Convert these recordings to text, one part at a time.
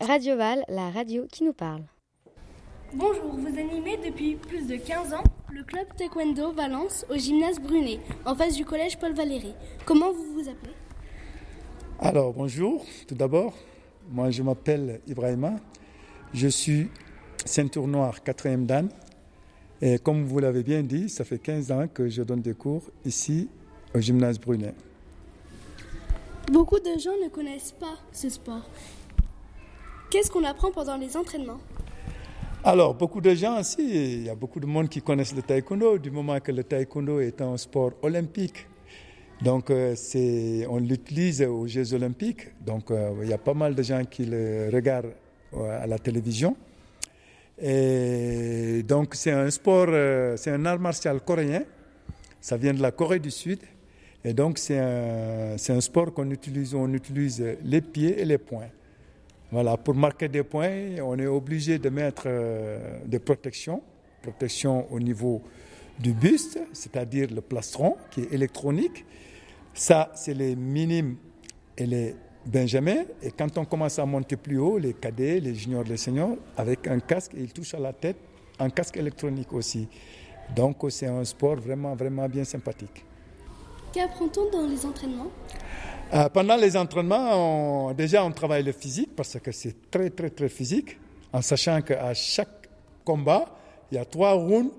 Radio Val, la radio qui nous parle. Bonjour, vous animez depuis plus de 15 ans le club Taekwondo Valence au gymnase Brunet, en face du collège Paul Valéry. Comment vous vous appelez? Alors, bonjour, tout d'abord. Moi, je m'appelle Ibrahima. Je suis ceinture noire, quatrième dan. Et comme vous l'avez bien dit, ça fait 15 ans que je donne des cours ici au gymnase Brunet. Beaucoup de gens ne connaissent pas ce sport. Qu'est-ce qu'on apprend pendant les entraînements? Alors, beaucoup de gens aussi, il y a beaucoup de monde qui connaissent le taekwondo, du moment que le taekwondo est un sport olympique. Donc, euh, c'est, on l'utilise aux Jeux olympiques. Donc, euh, il y a pas mal de gens qui le regardent euh, à la télévision. Et donc, c'est un sport, c'est un art martial coréen. Ça vient de la Corée du Sud. Et donc, c'est un, c'est un sport qu'on utilise, on utilise les pieds et les poings. Voilà, pour marquer des points, on est obligé de mettre des protections, protection au niveau du buste, c'est-à-dire le plastron qui est électronique. Ça, c'est les minimes et les benjamins. Et quand on commence à monter plus haut, les cadets, les juniors, les seniors, avec un casque, ils touchent à la tête, un casque électronique aussi. Donc, c'est un sport vraiment, vraiment bien sympathique. Qu'apprend-on dans les entraînements? Euh, Pendant les entraînements, déjà, on travaille le physique parce que c'est très, très, très physique, en sachant qu'à chaque combat, il y a trois rounds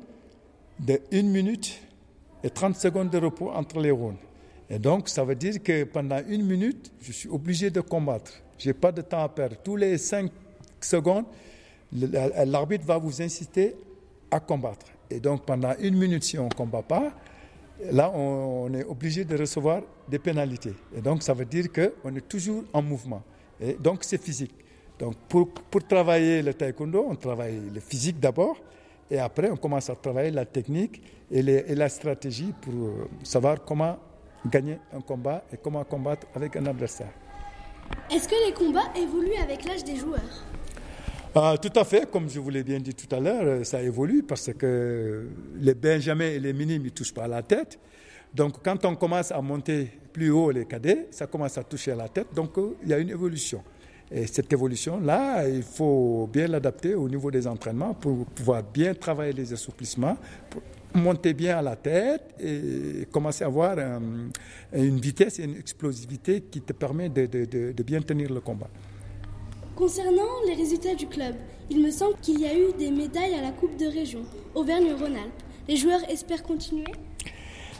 de 1 minute et 30 secondes de repos entre les rounds. Et donc, ça veut dire que pendant une minute, je suis obligé de combattre. Je n'ai pas de temps à perdre. Tous les 5 secondes, l'arbitre va vous inciter à combattre. Et donc, pendant une minute, si on ne combat pas, là, on, est obligé de recevoir des pénalités. Et donc, ça veut dire qu'on est toujours en mouvement. Et donc, c'est physique. Donc, pour, pour travailler le taekwondo, on travaille le physique d'abord. Et après, on commence à travailler la technique et, la stratégie pour savoir comment gagner un combat et comment combattre avec un adversaire. Est-ce que les combats évoluent avec l'âge des joueurs? Euh, Tout à fait, comme je vous l'ai bien dit tout à l'heure, ça évolue parce que les benjamins et les minimes ne touchent pas la tête. Donc quand on commence à monter plus haut les cadets, ça commence à toucher à la tête. Donc il y a une évolution. Et cette évolution-là, il faut bien l'adapter au niveau des entraînements pour pouvoir bien travailler les assouplissements, monter bien à la tête et commencer à avoir une vitesse et une explosivité qui te permet de, bien tenir le combat. Concernant les résultats du club, il me semble qu'il y a eu des médailles à la Coupe de région, Auvergne-Rhône-Alpes. Les joueurs espèrent continuer?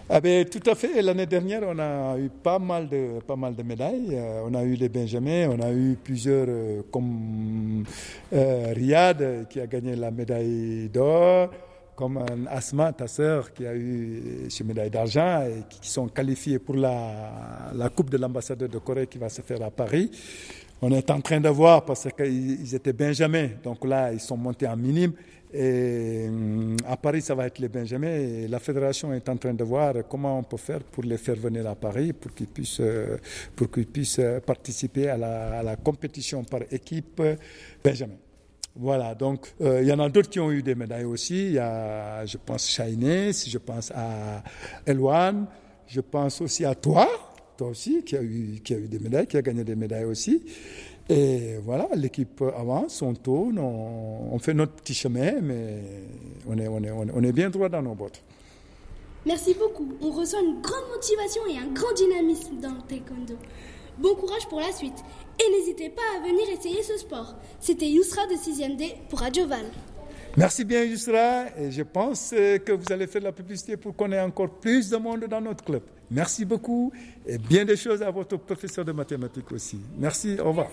Ah ben, tout à fait. L'année dernière, on a eu pas mal de, pas mal de médailles. Euh, on a eu les Benjamins, on a eu plusieurs, euh, comme euh, Riyad qui a gagné la médaille d'or, comme Asma, ta sœur, qui a eu cette médaille d'argent et qui, sont qualifiés pour la, la Coupe de l'ambassadeur de Corée qui va se faire à Paris. On est en train de voir parce qu'ils étaient Benjamins, donc là, ils sont montés en minime. Et à Paris, ça va être les Benjamins. Et la fédération est en train de voir comment on peut faire pour les faire venir à Paris, pour qu'ils puissent, pour qu'ils puissent participer à la, compétition par équipe Benjamin. Voilà, donc euh, il y en a d'autres qui ont eu des médailles aussi. Il y a, je pense, Shainès, je pense à Elwan, je pense aussi à toi, toi aussi, qui a eu, qui a eu des médailles, qui a gagné des médailles aussi. Et voilà, l'équipe avance, on tourne, on, fait notre petit chemin, mais on est, on, est, on est bien droit dans nos bottes. Merci beaucoup. On ressent une grande motivation et un grand dynamisme dans le taekwondo. Bon courage pour la suite. Et n'hésitez pas à venir essayer ce sport. C'était Yousra de 6e D pour Radio Val. Merci bien Yousra et je pense que vous allez faire la publicité pour qu'on ait encore plus de monde dans notre club. Merci beaucoup et bien des choses à votre professeur de mathématiques aussi. Merci, au revoir.